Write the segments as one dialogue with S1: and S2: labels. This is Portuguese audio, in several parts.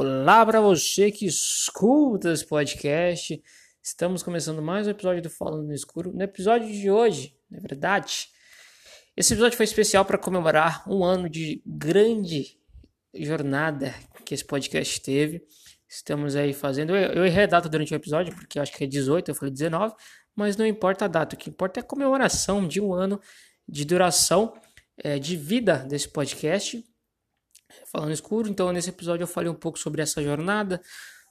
S1: Olá para você que escuta esse podcast. Estamos começando mais um episódio do Falando no Escuro. No episódio de hoje, na verdade, esse episódio foi especial para comemorar um ano de grande jornada que esse podcast teve. Estamos aí fazendo. Eu, errei a data durante o episódio, porque acho que é 18, eu falei 19, mas não importa a data. O que importa é a comemoração de um ano de duração é, de vida desse podcast falando escuro. Então, nesse episódio eu falei um pouco sobre essa jornada,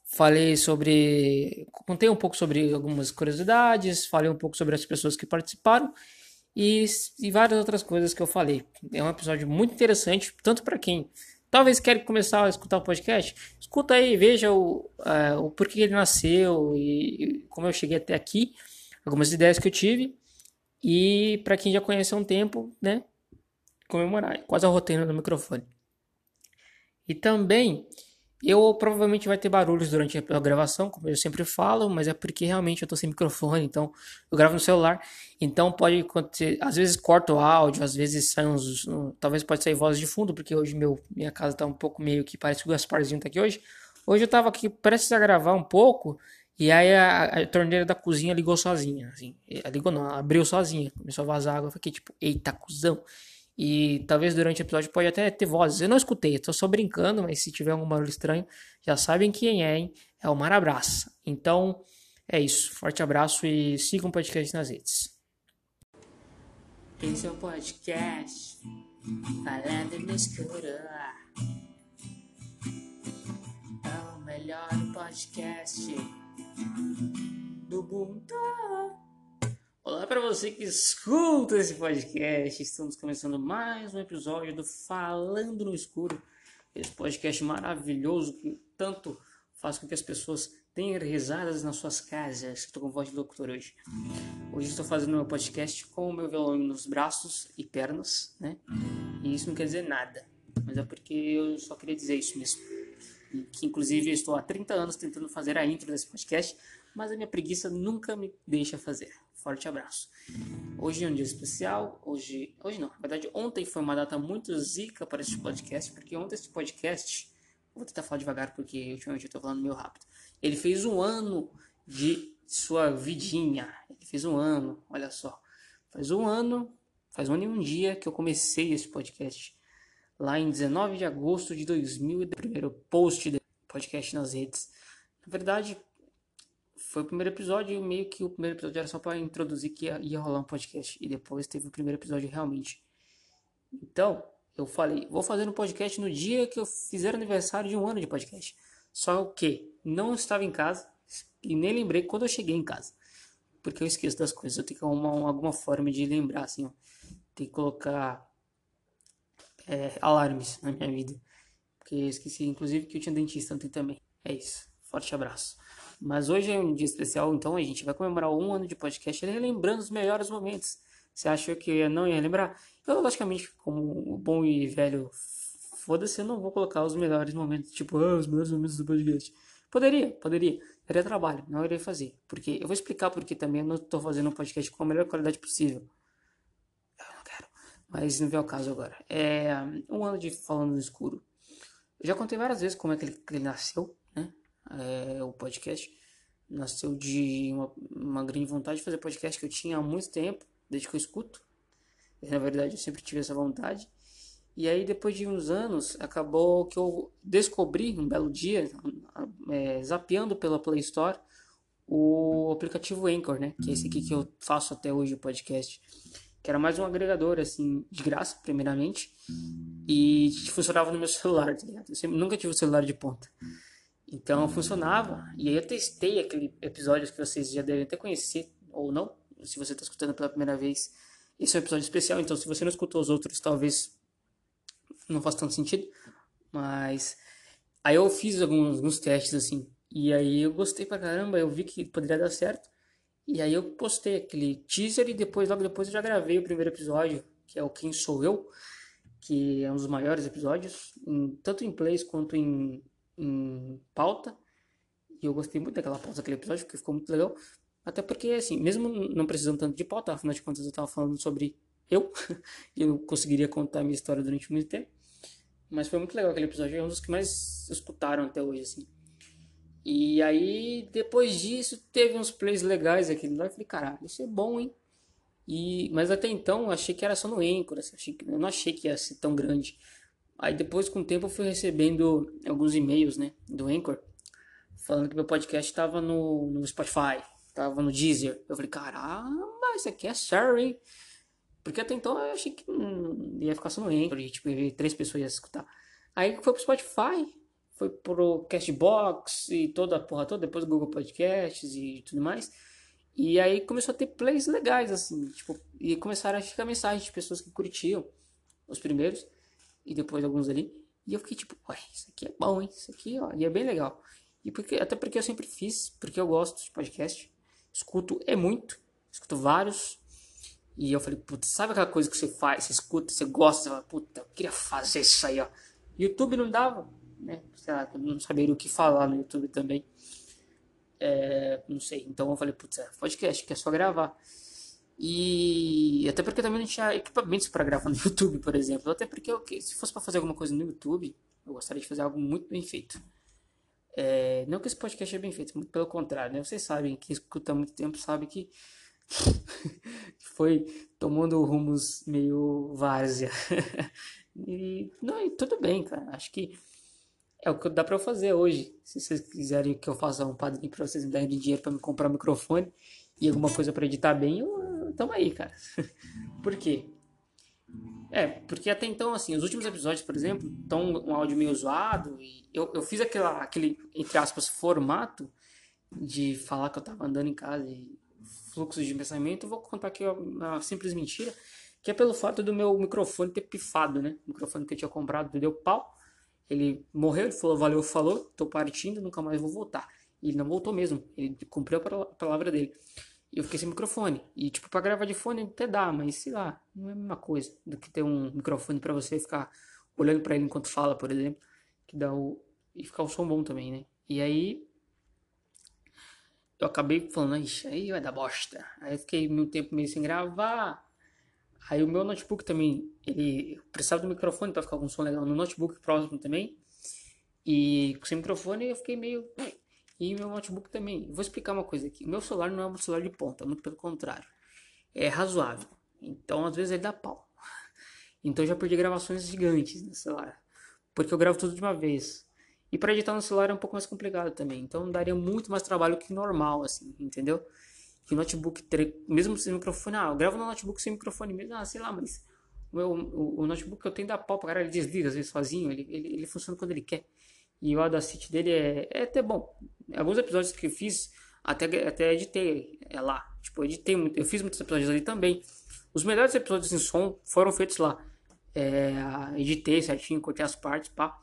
S1: falei sobre. contei um pouco sobre algumas curiosidades, falei um pouco sobre as pessoas que participaram e, e várias outras coisas que eu falei. É um episódio muito interessante, tanto para quem talvez quer começar a escutar o podcast, escuta aí, veja o, uh, o porquê ele nasceu e, e como eu cheguei até aqui, algumas ideias que eu tive. E para quem já conhece há um tempo, né? Comemorar. Quase a rotina do microfone. E também eu provavelmente vai ter barulhos durante a gravação, como eu sempre falo, mas é porque realmente eu tô sem microfone, então eu gravo no celular, então pode acontecer, às vezes corta o áudio, às vezes sai uns, talvez pode sair voz de fundo, porque hoje meu, minha casa tá um pouco meio que parece que o Gasparzinho tá aqui hoje. Hoje eu tava aqui prestes a gravar um pouco, e aí a, a torneira da cozinha ligou sozinha, assim, ligou não, abriu sozinha, começou a vazar água, eu fiquei tipo, eita, cuzão. E talvez durante o episódio pode até ter vozes. Eu não escutei, tô só brincando, mas se tiver algum barulho estranho, já sabem quem é, hein? É o Mar Abraça. Então, é isso. Forte abraço e sigam o podcast nas redes. Esse é o podcast Falando no Escuro. É o melhor podcast do mundo. Olá para você que escuta esse podcast. Estamos começando mais um episódio do Falando no Escuro. Esse podcast maravilhoso que tanto faz com que as pessoas tenham risadas nas suas casas. Estou com voz de locutor hoje. Hoje estou fazendo meu podcast com o meu violão nos braços e pernas, né? E isso não quer dizer nada, mas é porque eu só queria dizer isso mesmo. E que inclusive estou há 30 anos tentando fazer a intro desse podcast, mas a minha preguiça nunca me deixa fazer. Forte abraço. Hoje é um dia especial. Hoje, hoje não, na verdade, ontem foi uma data muito zica para este podcast, porque ontem este podcast, vou tentar falar devagar porque ultimamente eu estou falando meio rápido. Ele fez um ano de sua vidinha. Ele fez um ano, olha só. Faz um ano, faz um ano e um dia que eu comecei esse podcast. Lá em 19 de agosto de 2000, o primeiro post do podcast nas redes. Na verdade, foi o primeiro episódio e meio que o primeiro episódio era só para introduzir que ia, ia, rolar um podcast. E depois teve o primeiro episódio realmente. Então, eu falei, vou fazer um podcast no dia que eu fizer aniversário de um ano de podcast. Só que não estava em casa e nem lembrei quando eu cheguei em casa. Porque eu esqueço das coisas. Eu tenho que arrumar alguma forma de lembrar, assim, ó. Tem que colocar é, alarmes na minha vida. Porque eu esqueci, inclusive, que eu tinha dentista ontem também. É isso. Forte abraço. Mas hoje é um dia especial, então a gente vai comemorar um ano de podcast relembrando os melhores momentos. Você achou que eu não ia lembrar? Eu, logicamente, como o bom e velho foda-se, eu não vou colocar os melhores momentos, tipo, ah, os melhores momentos do podcast. Poderia, poderia. Daria trabalho, não irei fazer. Porque eu vou explicar porque também eu não estou fazendo um podcast com a melhor qualidade possível. Eu não quero. Mas não vem ao caso agora. É um ano de Falando no Escuro. Eu já contei várias vezes como é que ele, que ele nasceu é, o podcast. Nasceu de uma, uma grande vontade de fazer podcast que eu tinha há muito tempo, desde que eu escuto. Na verdade, eu sempre tive essa vontade. E aí, depois de uns anos, acabou que eu descobri, um belo dia, é, zapeando pela Play Store, o aplicativo Anchor, né? Que é esse aqui que eu faço até hoje o podcast. Que era mais um agregador, assim, de graça, primeiramente. E funcionava no meu celular, tá ligado? Eu sempre, nunca tive um celular de ponta. Então funcionava. E aí eu testei aquele episódio que vocês já devem até conhecer, ou não, se você está escutando pela primeira vez. Esse é um episódio especial, então se você não escutou os outros, talvez não faça tanto sentido. Mas aí eu fiz alguns, alguns testes assim. E aí eu gostei pra caramba, eu vi que poderia dar certo. E aí eu postei aquele teaser e depois, logo depois, eu já gravei o primeiro episódio, que é o Quem Sou Eu, que é um dos maiores episódios, em, tanto em plays quanto em em pauta. E eu gostei muito daquela pauta daquele episódio, porque ficou muito legal. Até porque, assim, mesmo não precisando tanto de pauta, afinal de contas eu estava falando sobre eu, e eu conseguiria contar minha história durante muito tempo. Mas foi muito legal aquele episódio, é um dos que mais escutaram até hoje, assim. E aí, depois disso, teve uns plays legais aqui lá. Eu falei, caralho, isso é bom, hein? E, mas até então, eu achei que era só no Anchor. Assim, achei, eu não achei que ia ser tão grande. Aí depois, com o tempo, eu fui recebendo alguns e-mails, né? Do Anchor. Falando que meu podcast estava no, no Spotify. Tava no Deezer. Eu falei, caramba, isso aqui é sério, hein? Porque até então eu achei que ia ficar só no Anchor. E, tipo, três pessoas iam escutar. Aí foi pro Spotify foi pro Castbox e toda a porra toda, depois Google Podcasts e tudo mais. E aí começou a ter plays legais, assim, tipo, e começaram a chegar mensagens de pessoas que curtiam os primeiros e depois alguns ali. E eu fiquei tipo, ué, isso aqui é bom, hein? Isso aqui, ó, e é bem legal. E porque, até porque eu sempre fiz, porque eu gosto de podcast, escuto é muito, escuto vários. E eu falei, putz, sabe aquela coisa que você faz, você escuta, você gosta, você fala, puta, eu queria fazer isso aí, ó. YouTube não dava, né? Sei lá, não saber o que falar no YouTube também. É, não sei. Então eu falei, putz, é podcast, que é só gravar. E até porque também não tinha equipamentos para gravar no YouTube, por exemplo. Até porque se fosse para fazer alguma coisa no YouTube, eu gostaria de fazer algo muito bem feito. É, não que esse podcast é bem feito, muito pelo contrário, né? Vocês sabem que escuta há muito tempo, sabe que foi tomando rumos meio várzea. e não, e tudo bem, cara. Acho que é o que dá para eu fazer hoje. Se vocês quiserem que eu faça um padrinho para vocês me darem dinheiro para me comprar um microfone e alguma coisa para editar bem, eu, tamo aí, cara. por quê? É, porque até então, assim, os últimos episódios, por exemplo, estão um áudio meio zoado e eu, eu fiz aquela, aquele, entre aspas, formato de falar que eu tava andando em casa e fluxos de pensamento. Eu vou contar aqui uma simples mentira, que é pelo fato do meu microfone ter pifado, né? O microfone que eu tinha comprado deu pau. Ele morreu, ele falou, valeu, falou, tô partindo, nunca mais vou voltar. Ele não voltou mesmo, ele cumpriu a palavra dele. E eu fiquei sem microfone. E, tipo, pra gravar de fone até dá, mas sei lá, não é a mesma coisa do que ter um microfone para você ficar olhando para ele enquanto fala, por exemplo. Que dá o. E ficar o som bom também, né? E aí. Eu acabei falando, ixi, aí vai dar bosta. Aí eu fiquei muito tempo meio sem gravar. Aí o meu notebook também, ele precisava do microfone para ficar com som legal no notebook próximo também. E sem microfone eu fiquei meio. E meu notebook também. Vou explicar uma coisa aqui. O meu celular não é um celular de ponta, muito pelo contrário. É razoável. Então às vezes ele dá pau. Então já perdi gravações gigantes no celular. Porque eu gravo tudo de uma vez. E para editar no celular é um pouco mais complicado também. Então daria muito mais trabalho que normal, assim, entendeu? que o notebook, mesmo sem microfone, ah, eu gravo no notebook sem microfone mesmo, ah, sei lá, mas o, meu, o, o notebook que eu tenho da pau pra caralho, ele desliga às vezes sozinho, ele, ele, ele funciona quando ele quer. E o Audacity dele é, é até bom. Alguns episódios que eu fiz, até, até editei é lá. Tipo, eu editei, eu fiz muitos episódios ali também. Os melhores episódios em som foram feitos lá. É, editei certinho, cortei as partes, pá.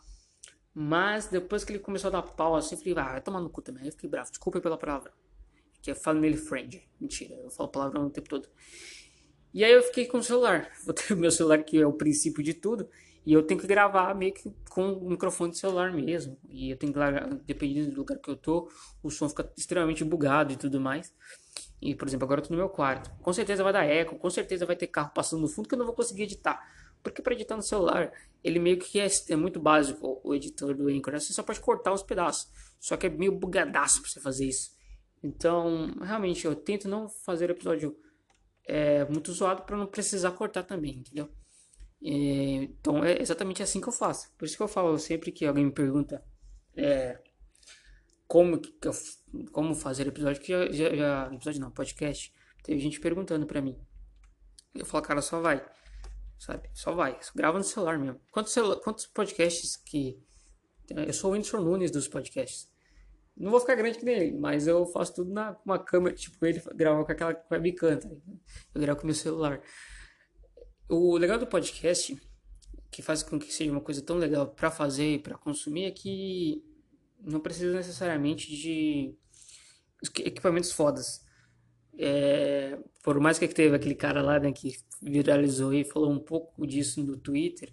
S1: Mas depois que ele começou a dar pau assim, eu falei, ah, vai tomar no cu também. Aí eu fiquei bravo, desculpa pela palavra que é family friend. Mentira, eu falo palavrão o tempo todo. E aí eu fiquei com o celular. Vou ter o meu celular que é o princípio de tudo. E eu tenho que gravar meio que com o microfone de celular mesmo. E eu tenho que gravar, dependendo do lugar que eu tô, o som fica extremamente bugado e tudo mais. E, por exemplo, agora eu tô no meu quarto. Com certeza vai dar eco, com certeza vai ter carro passando no fundo que eu não vou conseguir editar. Porque para editar no celular, ele meio que é, é muito básico, o editor do Anchor. Você só pode cortar uns pedaços. Só que é meio bugadaço pra você fazer isso. Então, realmente, eu tento não fazer episódio é, muito zoado para não precisar cortar também, entendeu? É, então, é exatamente assim que eu faço. Por isso que eu falo sempre que alguém me pergunta é, como, eu, como fazer episódio, que já, já, episódio não, podcast, teve gente perguntando para mim. Eu falo, cara, só vai, sabe? Só vai, só grava no celular mesmo. Quantos, quantos podcasts que... Eu sou o Whindersson Nunes dos podcasts. Não vou ficar grande que nem ele, mas eu faço tudo na uma câmera, tipo, ele grava com aquela webcam, tá? Eu gravo com meu celular. O legal do podcast, que faz com que seja uma coisa tão legal para fazer e para consumir, é que não precisa necessariamente de equipamentos fodas. É, por mais que teve aquele cara lá né, que viralizou e falou um pouco disso no Twitter,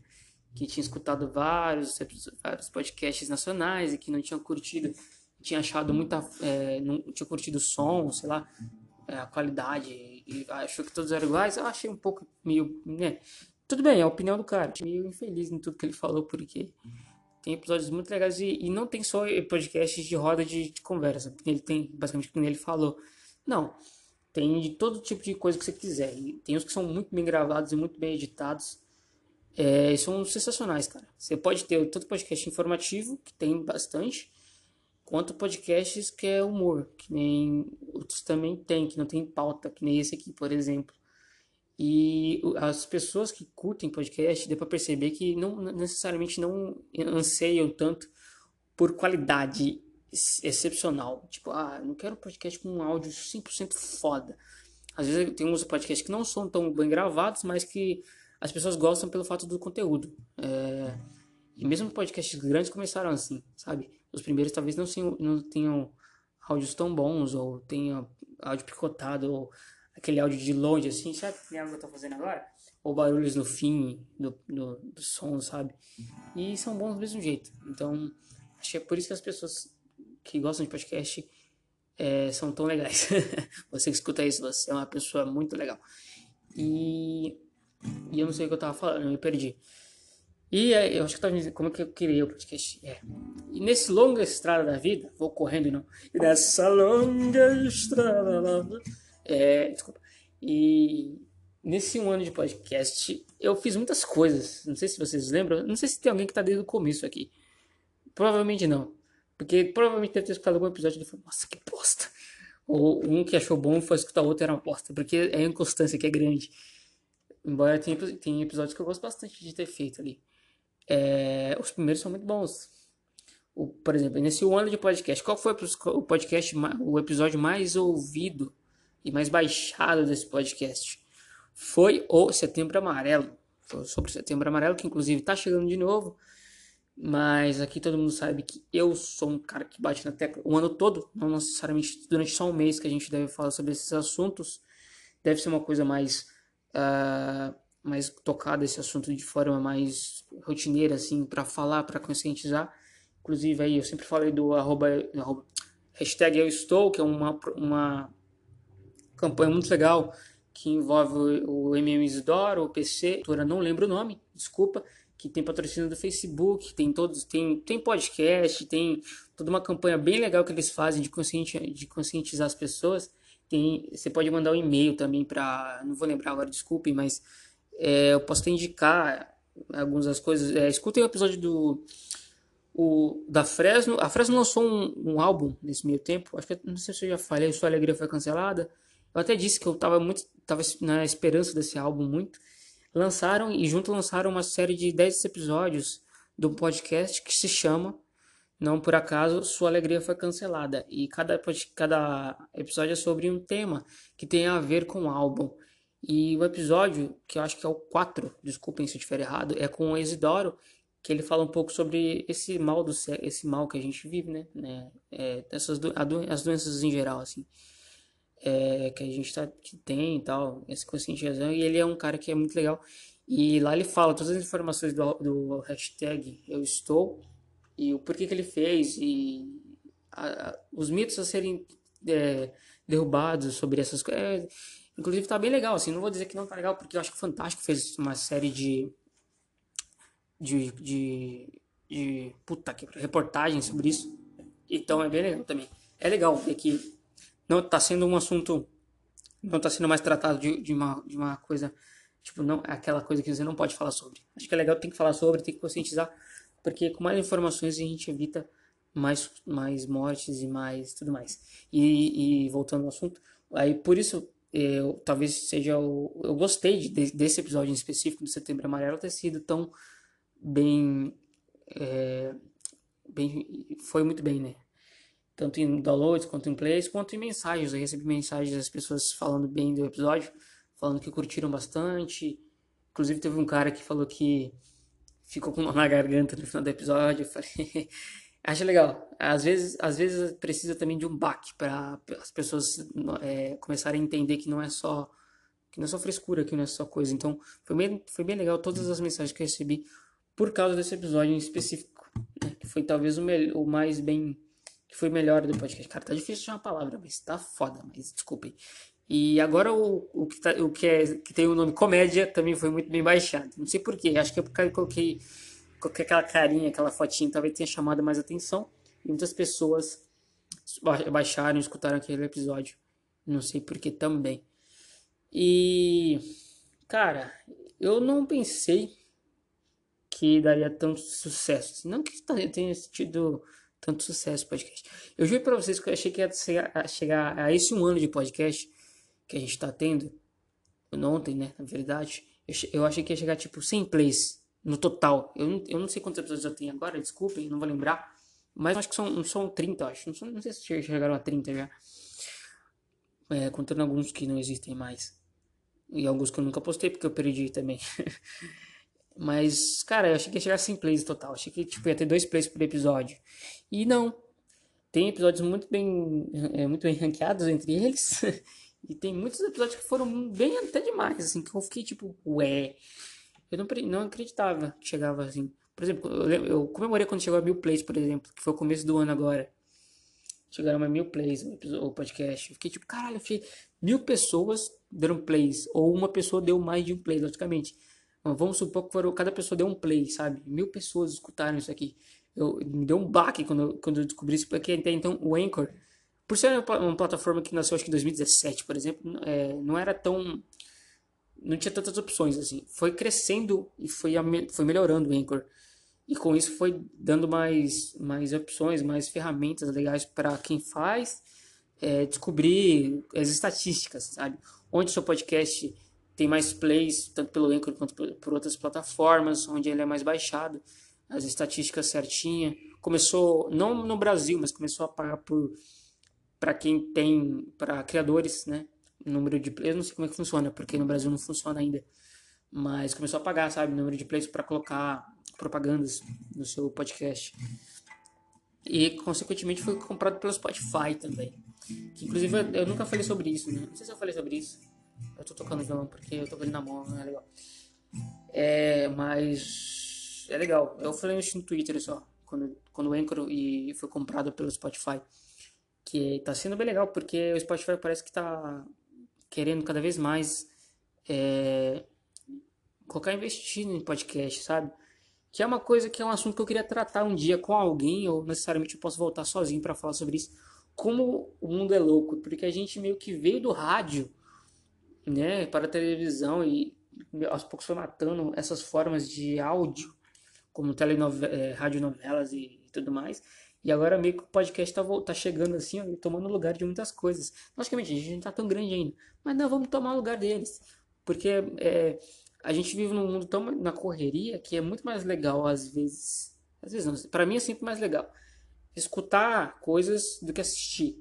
S1: que tinha escutado vários, vários podcasts nacionais e que não tinha curtido tinha achado muita. É, não tinha curtido o som, sei lá, é, a qualidade, e achou que todos eram iguais. Eu achei um pouco meio. né? Tudo bem, é a opinião do cara. Meio infeliz em tudo que ele falou, porque tem episódios muito legais e, e não tem só podcasts de roda de, de conversa. Ele tem, basicamente, como ele falou. Não, tem de todo tipo de coisa que você quiser. E tem uns que são muito bem gravados e muito bem editados. É, são sensacionais, cara. Você pode ter tanto podcast informativo, que tem bastante, quanto podcasts que é humor, que nem outros também tem, que não tem pauta, que nem esse aqui, por exemplo. E as pessoas que curtem podcast, deu para perceber que não necessariamente não anseiam tanto por qualidade excepcional. Tipo, ah, não quero um podcast com um áudio 100% foda. Às vezes tem uns podcasts que não são tão bem gravados, mas que as pessoas gostam pelo fato do conteúdo. É... E mesmo podcasts grandes começaram assim, sabe? Os primeiros talvez não, não tenham áudios tão bons, ou tenham áudio picotado, ou aquele áudio de longe, assim, sabe? Que nem que eu tô fazendo agora. Ou barulhos no fim do, do, do som, sabe? E são bons do mesmo jeito. Então, acho que é por isso que as pessoas que gostam de podcast é, são tão legais. você que escuta isso, você é uma pessoa muito legal. E e eu não sei o que eu tava falando, eu me perdi. E eu acho que dizendo como é que eu criei o podcast. É. E nesse longa estrada da vida, vou correndo não. E nessa longa estrada da vida. É, desculpa. E nesse um ano de podcast, eu fiz muitas coisas. Não sei se vocês lembram. Não sei se tem alguém que tá desde o começo aqui. Provavelmente não. Porque provavelmente deve ter escutado algum episódio e falou, nossa, que bosta. Ou um que achou bom foi escutar o outro era uma bosta. Porque é a inconstância que é grande. Embora tenha, tenha episódios que eu gosto bastante de ter feito ali. É, os primeiros são muito bons. O, por exemplo, nesse ano de podcast, qual foi o podcast, o episódio mais ouvido e mais baixado desse podcast? Foi o Setembro Amarelo. Foi sobre Setembro Amarelo, que inclusive está chegando de novo. Mas aqui todo mundo sabe que eu sou um cara que bate na tecla o ano todo, não necessariamente durante só um mês que a gente deve falar sobre esses assuntos. Deve ser uma coisa mais uh, mais tocado esse assunto de forma mais rotineira, assim, para falar, para conscientizar. Inclusive, aí eu sempre falei do arroba, arroba, hashtag eu estou, que é uma, uma campanha muito legal que envolve o MM Isidoro, o PC, não lembro o nome, desculpa, que tem patrocínio do Facebook, tem todos, tem, tem podcast, tem toda uma campanha bem legal que eles fazem de, conscienti, de conscientizar as pessoas. Tem, você pode mandar um e-mail também para, não vou lembrar agora, desculpem, mas é, eu posso te indicar algumas das coisas. É, escutem o episódio do o, da Fresno. A Fresno lançou um, um, álbum nesse meio tempo. Acho que não sei se eu já falei, Sua Alegria foi cancelada. Eu até disse que eu estava muito, tava na esperança desse álbum muito. Lançaram e junto lançaram uma série de 10 episódios do podcast que se chama não por acaso, sua alegria foi cancelada. E cada, cada episódio é sobre um tema que tem a ver com o álbum. E o episódio, que eu acho que é o 4, desculpem se eu estiver errado, é com o Isidoro, que ele fala um pouco sobre esse mal do esse mal que a gente vive, né? né? É, essas do, as doenças em geral, assim. É, que a gente tá, que tem e tal, essa conscientização. E ele é um cara que é muito legal. E lá ele fala todas as informações do, do hashtag Eu Estou e o porquê que ele fez e a, a, os mitos a serem é, derrubados sobre essas coisas. Inclusive tá bem legal, assim, não vou dizer que não tá legal, porque eu acho que o Fantástico fez uma série de de, de, de puta que reportagens sobre isso. Então é bem legal também. É legal ver que não tá sendo um assunto não tá sendo mais tratado de, de, uma, de uma coisa tipo não é aquela coisa que você não pode falar sobre. Acho que é legal, tem que falar sobre, tem que conscientizar porque com mais informações a gente evita mais, mais mortes e mais tudo mais. E, e voltando ao assunto, aí por isso eu, talvez seja o, eu gostei de, desse episódio em específico do Setembro Amarelo ter sido tão bem, é, bem foi muito bem, né? Tanto em downloads quanto em plays, quanto em mensagens. Eu recebi mensagens das pessoas falando bem do episódio, falando que curtiram bastante. Inclusive teve um cara que falou que ficou com nó na garganta no final do episódio. Eu falei, acho legal. Às vezes, às vezes precisa também de um baque para as pessoas é, começarem a entender que não é só que não é só frescura, que não é só coisa. Então, foi bem, foi bem legal todas as mensagens que eu recebi por causa desse episódio em específico, né? que foi talvez o, o mais bem que foi melhor do podcast. Cara, tá difícil de uma palavra, mas tá foda, mas desculpem. E agora o, o, que, tá, o que, é, que tem o nome comédia também foi muito bem baixado. Não sei porquê, acho que é porque eu coloquei, coloquei aquela carinha, aquela fotinha, talvez tenha chamado mais atenção. E muitas pessoas baixaram, escutaram aquele episódio. Não sei porquê também. E, cara, eu não pensei que daria tanto sucesso. Não que tenha tido tanto sucesso o podcast. Eu juro pra vocês que eu achei que ia chegar a, esse um ano de podcast que a gente tá tendo. Ontem, né? Na verdade. Eu achei que ia chegar tipo 100 plays no total. Eu não, eu não sei quantos episódios eu tenho agora, desculpem, não vou lembrar. Mas acho que são, são 30, acho. Não, não sei se chegaram a 30 já. É, contando alguns que não existem mais. E alguns que eu nunca postei porque eu perdi também. Mas, cara, eu achei que ia chegar 100 plays total. Achei que tipo, ia ter dois plays por episódio. E não. Tem episódios muito bem, é, muito bem ranqueados entre eles. e tem muitos episódios que foram bem até demais, assim, que eu fiquei tipo, ué. Eu não, não acreditava que chegava assim. Por exemplo, eu, eu comemorei quando chegou a mil plays, por exemplo, que foi o começo do ano agora. Chegaram a mil plays o podcast. Eu fiquei tipo, caralho, eu fiquei, mil pessoas deram plays. Ou uma pessoa deu mais de um play, logicamente. Vamos supor que cada pessoa deu um play, sabe? Mil pessoas escutaram isso aqui. Eu, me deu um baque quando, quando eu descobri isso, porque até então o Anchor, por ser uma, uma plataforma que nasceu acho que em 2017, por exemplo, é, não era tão. Não tinha tantas opções assim. Foi crescendo e foi, foi melhorando o Anchor. E com isso foi dando mais, mais opções, mais ferramentas legais para quem faz é, descobrir as estatísticas, sabe? Onde seu podcast tem mais plays, tanto pelo Anchor quanto por outras plataformas, onde ele é mais baixado, as estatísticas certinha. Começou, não no Brasil, mas começou a pagar por para quem tem, para criadores, né? Número de plays, não sei como é que funciona, porque no Brasil não funciona ainda. Mas começou a pagar, sabe, número de plays para colocar propagandas no seu podcast. E consequentemente foi comprado pelo Spotify também. Que inclusive eu nunca falei sobre isso, né? Não sei se eu falei sobre isso. Eu tô tocando violão porque eu tô com ele na mão, não é legal. É, mas é legal. Eu falei isso no Twitter só, quando, quando o Anchor e foi comprado pelo Spotify. Que tá sendo bem legal, porque o Spotify parece que tá querendo cada vez mais é, colocar investindo em podcast, sabe? Que é uma coisa que é um assunto que eu queria tratar um dia com alguém, ou necessariamente eu posso voltar sozinho para falar sobre isso. Como o mundo é louco, porque a gente meio que veio do rádio né, para a televisão e aos poucos foi matando essas formas de áudio, como telenovelas, é, radionovelas e, e tudo mais. E agora meio que o podcast tá, tá chegando assim, ó, tomando lugar de muitas coisas. Logicamente, a gente não tá tão grande ainda. Mas não, vamos tomar lugar deles. Porque é, a gente vive num mundo tão na correria que é muito mais legal, às vezes. Às vezes pra mim é sempre mais legal. Escutar coisas do que assistir.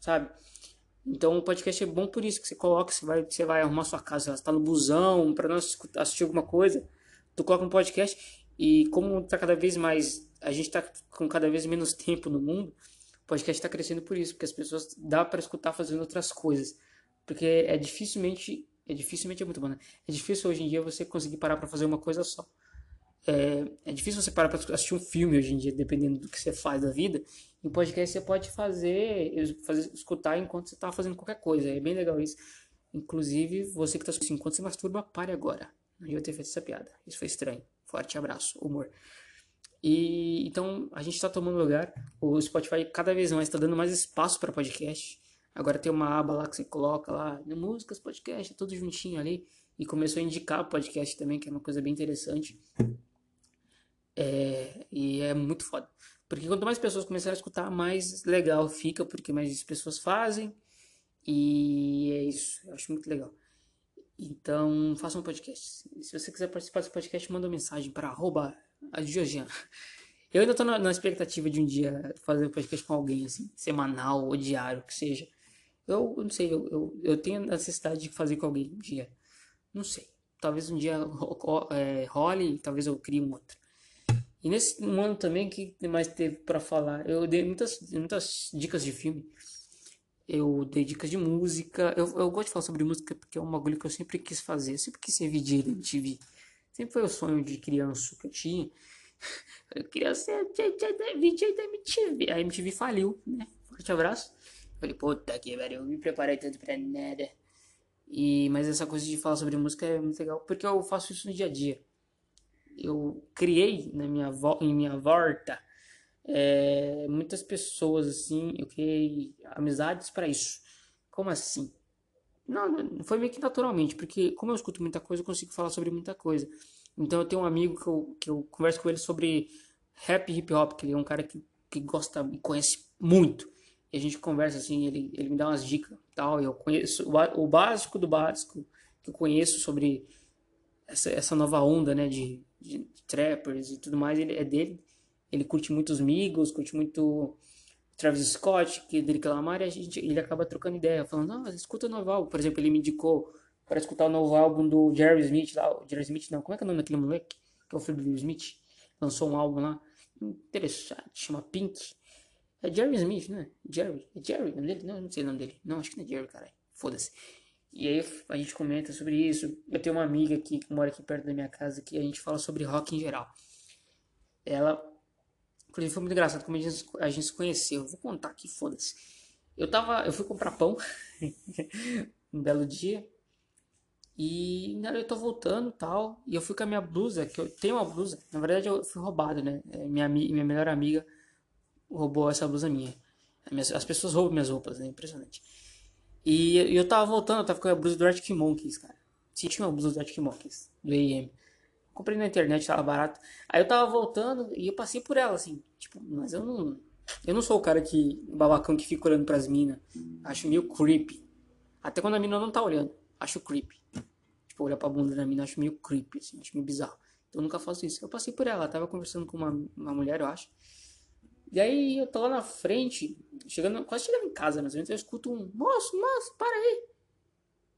S1: Sabe? Então o podcast é bom por isso que você coloca, você vai, você vai arrumar sua casa, você está no busão para não assistir alguma coisa, tu coloca um podcast e como está cada vez mais, a gente está com cada vez menos tempo no mundo, o podcast está crescendo por isso, porque as pessoas dá para escutar fazendo outras coisas, porque é dificilmente, é dificilmente é muito bom, né? É difícil hoje em dia você conseguir parar para fazer uma coisa só. É, é difícil você parar para assistir um filme hoje em dia, dependendo do que você faz da vida. Em podcast você pode fazer, fazer escutar enquanto você está fazendo qualquer coisa. É bem legal isso. Inclusive, você que está assistindo, enquanto você masturba, pare agora. Não ia ter feito essa piada. Isso foi estranho. Forte abraço, humor. E então a gente está tomando lugar. O Spotify cada vez mais está dando mais espaço para podcast. Agora tem uma aba lá que você coloca lá, músicas, podcast, tudo juntinho ali. E começou a indicar podcast também, que é uma coisa bem interessante. É, e é muito foda. Porque quanto mais pessoas começarem a escutar, mais legal fica, porque mais pessoas fazem. E é isso, eu acho muito legal. Então, faça um podcast. Se você quiser participar desse podcast, manda uma mensagem para arroba a Eu ainda tô na, na, expectativa de um dia fazer um podcast com alguém, assim, semanal ou diário, que seja. Eu, não sei, eu, eu, eu tenho a necessidade de fazer com alguém um dia. Não sei. Talvez um dia é, role, talvez eu crie um outro. E nesse ano também, que mais teve para falar? Eu dei muitas, muitas dicas de filme. Eu dei dicas de música. Eu, eu gosto de falar sobre música porque é um bagulho que eu sempre quis fazer. Eu sempre quis ser VJ da MTV. Sempre foi o sonho de criança que eu tinha. Eu queria ser VJ da MTV. A MTV faliu, né? Forte abraço. Falei, puta que pariu, eu me preparei tanto pra nada. E, mas essa coisa de falar sobre música é muito legal, porque eu faço isso no dia a dia. Eu criei na minha em minha volta é, muitas pessoas assim, eu criei amizades para isso. Como assim? Não, foi meio que naturalmente, porque como eu escuto muita coisa, eu consigo falar sobre muita coisa. Então eu tenho um amigo que eu, que eu converso com ele sobre rap e hip hop, que ele é um cara que, que gosta e conhece muito. E a gente conversa assim, ele, ele me dá umas dicas tal. E eu conheço o, o básico do básico que eu conheço sobre essa, essa nova onda, né, de, de, trappers e tudo mais, ele é dele. Ele curte muito os Migos, curte muito Travis Scott, que dele Lamar, a gente, ele acaba trocando ideia, falando, ah, escuta o novo álbum. Por exemplo, ele me indicou para escutar o novo álbum do Jerry Smith lá. Jerry Smith não, como é que é o nome daquele moleque? Que é o filho do Will Smith. Lançou um álbum lá. Interessante, chama Pink. É Jerry Smith, né? Jerry. É Jerry nome dele? Não, não sei o nome dele. Não, acho que não é Jerry, caralho. Foda-se. E aí a gente comenta sobre isso. Eu tenho uma amiga aqui que mora aqui perto da minha casa que a gente fala sobre rock em geral. Ela, inclusive foi muito engraçado como a gente, a gente se conheceu. Eu vou contar aqui, foda-se. Eu tava, eu fui comprar pão um belo dia. E eu tô voltando tal. E eu fui com a minha blusa, que eu tenho uma blusa. Na verdade eu fui roubado, né? É, minha, minha melhor amiga roubou essa blusa minha. As pessoas roubam minhas roupas, né? Impressionante. E eu tava voltando, eu tava com a blusa do Arctic Monkeys, cara. Sim, tinha uma blusa do Arctic Monkeys, do AM. Comprei na internet, tava barato. Aí eu tava voltando e eu passei por ela, assim. Tipo, mas eu não. Eu não sou o cara que. babacão que fica olhando pras minas. Acho meio creepy. Até quando a mina não tá olhando. Acho creepy. Tipo, olhar pra bunda da mina, acho meio creepy, assim. Acho meio bizarro. Então eu nunca faço isso. Eu passei por ela, tava conversando com uma, uma mulher, eu acho. E aí eu tô lá na frente, chegando, quase chegando em casa, menos, eu escuto um moço, moço, para aí.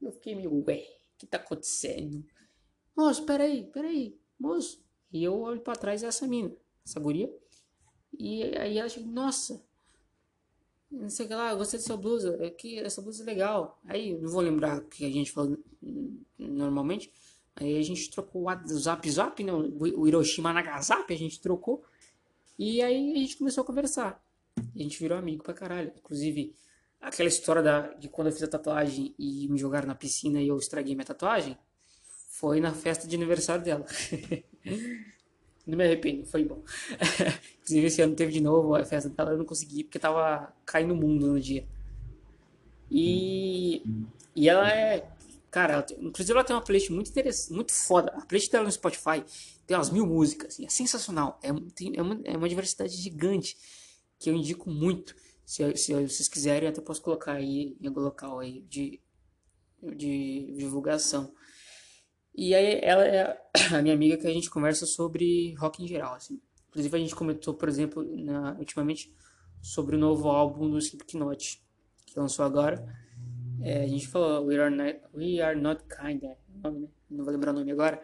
S1: Eu fiquei meio, ué, o que tá acontecendo? Moço, peraí, peraí, moço. E eu olho pra trás é essa mina, essa guria. E aí ela chega, nossa, não sei o que lá, gostei dessa blusa, é que essa blusa é legal. Aí não vou lembrar o que a gente fala normalmente. Aí a gente trocou o zap zap, né? O Hiroshima Nagasaki a gente trocou. E aí a gente começou a conversar. E a gente virou amigo pra caralho. Inclusive, aquela história da, de quando eu fiz a tatuagem e me jogaram na piscina e eu estraguei minha tatuagem, foi na festa de aniversário dela. não me arrependo, foi bom. Inclusive, esse ano teve de novo a festa dela, eu não consegui porque tava caindo o mundo no dia. E, e ela é. Cara, ela tem, inclusive ela tem uma playlist muito interessante, muito foda. A playlist dela no Spotify tem umas mil músicas, assim, é sensacional. É, tem, é, uma, é uma diversidade gigante que eu indico muito. Se, se vocês quiserem, até posso colocar aí em algum local aí de, de divulgação. E aí ela é a minha amiga que a gente conversa sobre rock em geral, assim. Inclusive a gente comentou, por exemplo, na, ultimamente sobre o novo álbum do Slipknot, que lançou agora. É, a gente falou We Are Not, We Are Not Kind, é, nome, né? não vou lembrar o nome agora.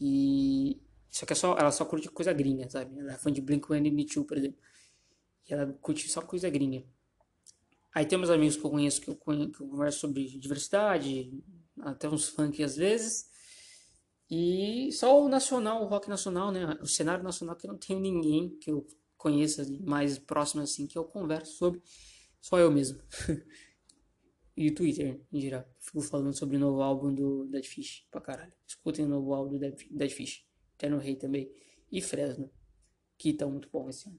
S1: E só que é só, ela só curte coisa gringa, sabe? Ela é fã de Blink-182, por exemplo. E ela curte só coisa gringa. Aí tem meus amigos que eu conheço que eu, conheço, que eu converso sobre diversidade, até uns funk às vezes. E só o nacional, o rock nacional, né? O cenário nacional que não tenho ninguém que eu conheça mais próximo assim que eu converso sobre. Só eu mesmo. e o Twitter, em geral. Fico falando sobre o novo álbum do Dead Fish pra caralho. Escutem o novo álbum do Dead Fish. Terno Rei também. E Fresno. Que tá muito bom esse ano.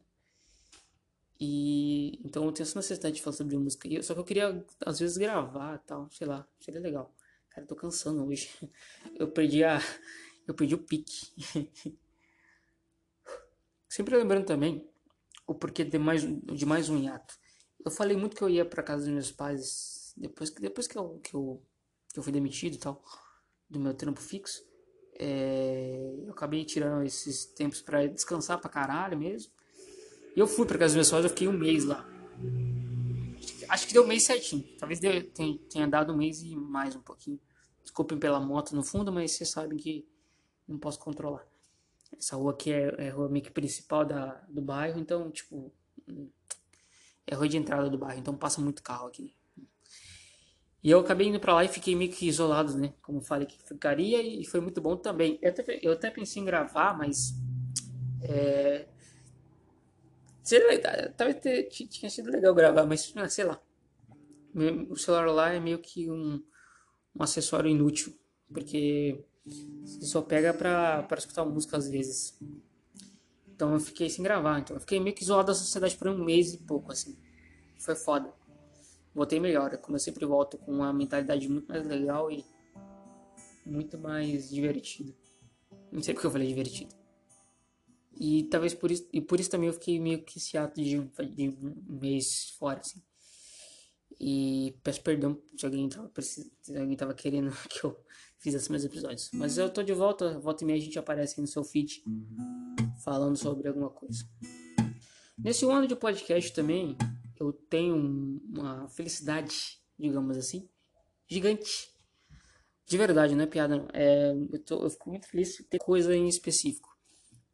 S1: E então eu tenho essa necessidade de falar sobre música. Só que eu queria, às vezes, gravar tal. Sei lá. Seria legal. Cara, eu tô cansando hoje. Eu perdi a. Eu perdi o pique. Sempre lembrando também o porquê de mais, de mais um hiato. Eu falei muito que eu ia pra casa dos meus pais depois que, depois que, eu, que, eu, que eu fui demitido e tal, do meu trampo fixo, é, eu acabei tirando esses tempos para descansar pra caralho mesmo. E eu fui pra casa dos meus pais, eu fiquei um mês lá. Acho que deu mês certinho. Talvez deu, tenha, dado um mês e mais um pouquinho. Desculpem pela moto no fundo, mas vocês sabem que não posso controlar. Essa rua aqui é, é a rua meio que principal da, do bairro, então, tipo, é a rua de entrada do bairro, então passa muito carro aqui. E eu acabei indo para lá e fiquei meio que isolado, né? Como falei que ficaria e foi muito bom também. Eu até, eu até pensei em gravar, mas. É, seria, talvez ter, tinha sido legal gravar, mas sei lá. o celular lá é meio que um, um acessório inútil, porque você só pega pra, pra escutar música às vezes. Então eu fiquei sem gravar, então eu fiquei meio que isolado da sociedade por um mês e pouco, assim. Foi foda. Voltei melhor, como eu sempre volto com uma mentalidade muito mais legal e muito mais divertida. Não sei porque eu falei divertido. E talvez por isso, e por isso também eu fiquei meio que esse ato de, de um mês fora, assim. E peço perdão se alguém tava, se alguém tava querendo que eu fizesse meus episódios. Mas eu tô de volta, volta e meia a gente aparece no seu feed falando sobre alguma coisa. Nesse ano de podcast também, eu tenho uma felicidade, digamos assim, gigante. De verdade, não é piada não. É, eu, tô, eu fico muito feliz de ter coisa em específico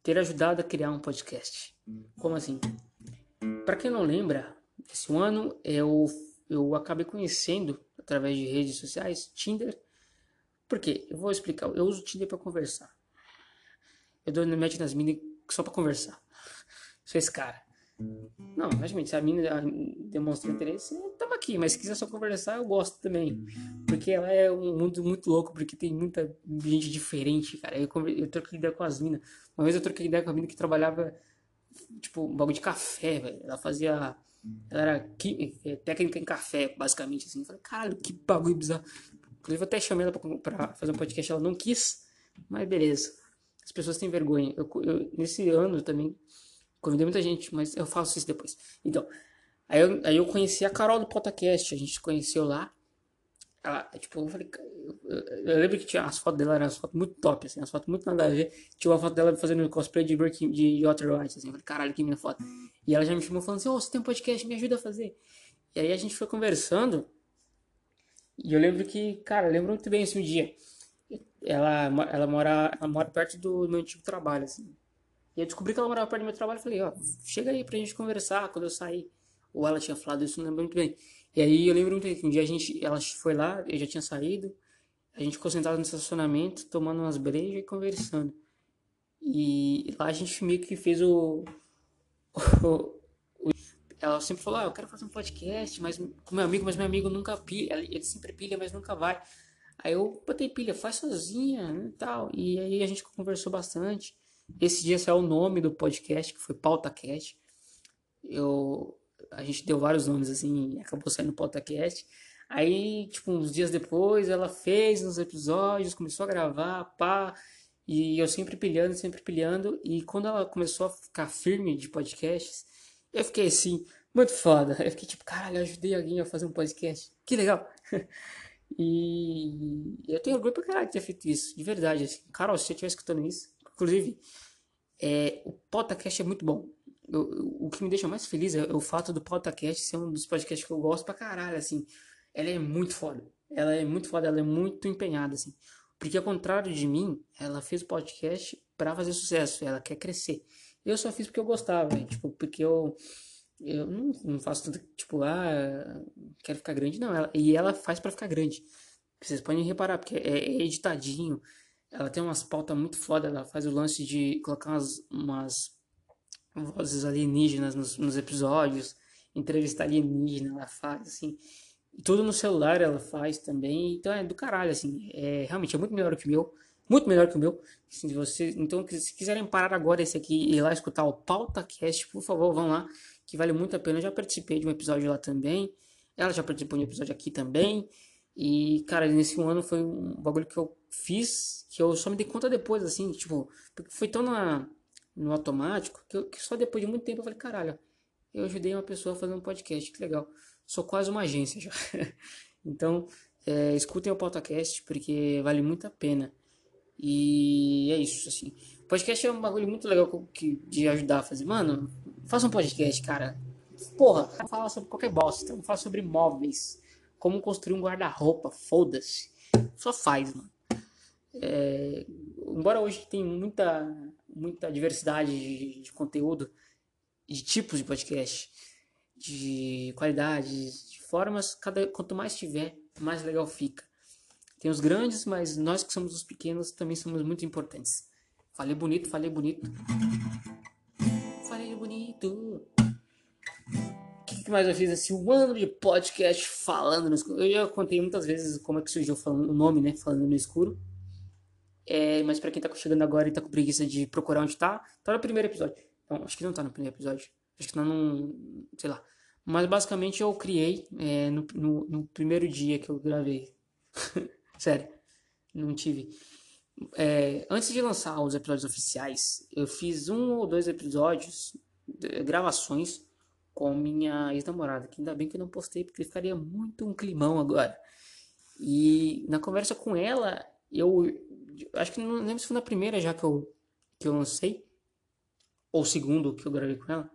S1: ter ajudado a criar um podcast. Como assim? Para quem não lembra, esse ano eu, eu acabei conhecendo, através de redes sociais, Tinder. Por quê? Eu vou explicar. Eu uso Tinder para conversar. Eu dou match nas minas só para conversar. Sou esse cara. Não, realmente, se a mina demonstra interesse, aqui, mas se quiser só conversar, eu gosto também. Porque ela é um mundo muito louco, porque tem muita gente diferente, cara. Eu, eu troquei ideia com as minas. Uma vez eu troquei ideia com a mina que trabalhava, tipo, um bagulho de café, velho. Ela fazia. Ela era é, técnica em café, basicamente, assim. Eu falei, caralho, que bagulho bizarro. Inclusive, eu até chamei ela pra, pra fazer um podcast, ela não quis, mas beleza. As pessoas têm vergonha. Eu, eu, nesse ano também Convidei muita gente, mas eu faço isso depois. Então, aí eu, aí eu conheci a Carol do Potacast, a gente se conheceu lá. Ela, tipo, eu falei, eu, eu, lembro que tinha as fotos dela, eram as fotos muito top, assim, as fotos muito nada a ver. Tinha uma foto dela fazendo cosplay de, Breaking, de Outer White, assim, eu falei, caralho, que minha foto. E ela já me chamou falando assim, oh, você tem um podcast, me ajuda a fazer. E aí a gente foi conversando, e eu lembro que, cara, eu lembro muito bem esse assim, dia. Ela, ela, mora, ela mora perto do meu antigo trabalho, assim. E eu descobri que ela morava perto do meu trabalho. Falei, ó, chega aí pra gente conversar quando eu sair. Ou ela tinha falado isso, não lembro muito bem. E aí eu lembro muito bem que um dia a gente, ela foi lá, eu já tinha saído. A gente ficou sentado no estacionamento, tomando umas brejas e conversando. E lá a gente meio que fez o, ela sempre falou, ah, eu quero fazer um podcast, mas com meu amigo, mas meu amigo nunca pilha, ele sempre pilha, mas nunca vai. Aí eu botei pilha, faz sozinha né, e tal. E aí a gente conversou bastante. Esse dia saiu o nome do podcast, que foi PautaCast. Eu, a gente deu vários nomes assim, acabou saindo PautaCast. Aí, tipo, uns dias depois, ela fez uns episódios, começou a gravar, pá. E eu sempre pilhando, sempre pilhando. E quando ela começou a ficar firme de podcasts, eu fiquei assim, muito foda. Eu fiquei tipo, caralho, eu ajudei alguém a fazer um podcast. Que legal. e eu tenho orgulho pra caralho de ter feito isso, de verdade. Assim. Carol, se você estiver escutando isso, Inclusive, é, o podcast é muito bom. Eu, o que me deixa mais feliz é o fato do podcast ser um dos podcasts que eu gosto pra caralho, assim. Ela é muito foda. Ela é muito foda, ela é muito empenhada, assim. Porque ao contrário de mim, ela fez o podcast para fazer sucesso, ela quer crescer. Eu só fiz porque eu gostava, tipo, porque eu eu não, não faço tanto, tipo, ah, quero ficar grande, não. Ela, e ela faz para ficar grande. Vocês podem reparar, porque é, é editadinho, ela tem umas pautas muito foda, ela faz o lance de colocar umas, umas vozes alienígenas nos, nos episódios, entrevista alienígena, ela faz, assim. tudo no celular ela faz também, então é do caralho, assim. É, realmente é muito melhor que o meu, muito melhor que o meu. Assim, você, então, se quiserem parar agora esse aqui e ir lá escutar o PautaCast, por favor, vão lá, que vale muito a pena. Eu já participei de um episódio lá também. Ela já participou de um episódio aqui também. E, cara, nesse ano foi um bagulho que eu fiz que eu só me dei conta depois, assim, tipo, porque foi tão na, no automático que, eu, que só depois de muito tempo eu falei, caralho, eu ajudei uma pessoa a fazer um podcast, que legal. Sou quase uma agência já. então, é, escutem o podcast porque vale muito a pena. E é isso, assim. Podcast é um bagulho muito legal que, de ajudar a fazer. Mano, faça um podcast, cara. Porra, fala sobre qualquer bosta. Não fala sobre móveis como construir um guarda-roupa, foda-se. Só faz, mano. É, embora hoje tem muita, muita diversidade de, de, conteúdo, de tipos de podcast, de qualidades, de formas, cada, quanto mais tiver, mais legal fica. Tem os grandes, mas nós que somos os pequenos também somos muito importantes. Falei bonito, falei bonito. Falei bonito. que mais eu fiz esse um ano de podcast falando no escuro? Eu já contei muitas vezes como é que surgiu o nome, né? Falando no escuro. É, mas para quem tá chegando agora e tá com preguiça de procurar onde tá, tá no primeiro episódio. Não, acho que não tá no primeiro episódio. Acho que tá num. sei lá. Mas basicamente eu criei é, no, no, no, primeiro dia que eu gravei. Sério. Não tive. É, antes de lançar os episódios oficiais, eu fiz um ou dois episódios, gravações com minha ex-namorada, que ainda bem que eu não postei, porque ficaria muito um climão agora. E na conversa com ela, eu acho que não lembro se foi na primeira já que eu, que eu lancei, ou segundo que eu gravei com ela.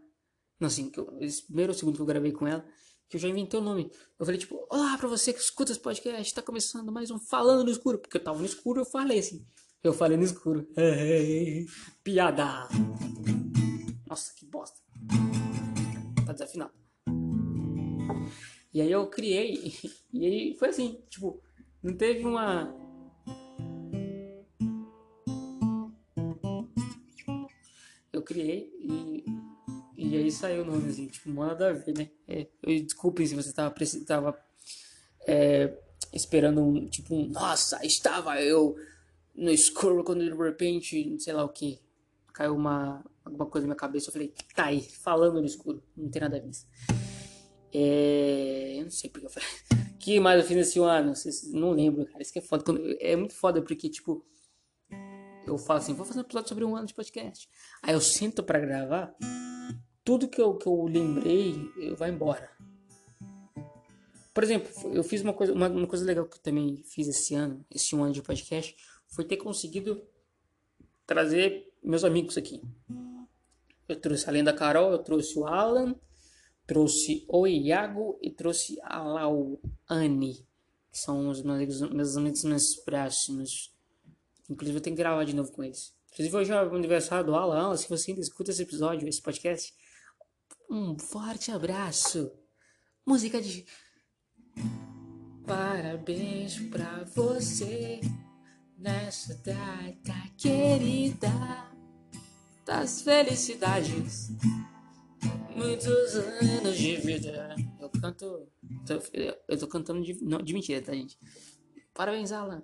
S1: Não, assim, que eu, esse primeiro ou segundo que eu gravei com ela, que eu já inventei o nome. Eu falei, tipo, olá pra você que escuta esse podcast, tá começando mais um Falando no Escuro, porque eu tava no escuro eu falei assim. Eu falei no escuro. Piada. Nossa, que bosta tá desafinado. E aí eu criei, e aí foi assim, tipo, não teve uma. Criei e, e aí saiu o nome, assim, tipo, nada a ver, né? É, eu, desculpem se você tava, tava é, esperando um, tipo, um, nossa, estava eu no escuro quando de repente, sei lá o que, caiu uma, alguma coisa na minha cabeça. Eu falei, tá aí, falando no escuro. Não tem nada a ver. É... Eu não sei porque eu falei. que mais eu fiz nesse ano? Não lembro, cara. Isso que é foda. É muito foda porque, tipo, eu falo assim, vou fazer um episódio sobre um ano de podcast. Aí eu sinto para gravar, tudo que eu, que eu lembrei, eu vai embora. Por exemplo, eu fiz uma coisa, uma, uma coisa legal que eu também fiz esse ano, esse um ano de podcast, foi ter conseguido trazer meus amigos aqui. Eu trouxe além da Carol, eu trouxe o Alan, trouxe o Iago e trouxe a Lauane, que são os meus amigos, meus amigos mais próximos. Inclusive eu tenho que gravar de novo com eles. Inclusive hoje é o aniversário do Alan. Alan, se você ainda escuta esse episódio, esse podcast, um forte abraço. Música de Parabéns pra você nessa data querida das felicidades. Muitos anos de vida. Eu canto. eu tô cantando de, não, de mentira, tá, gente? Parabéns, Alan.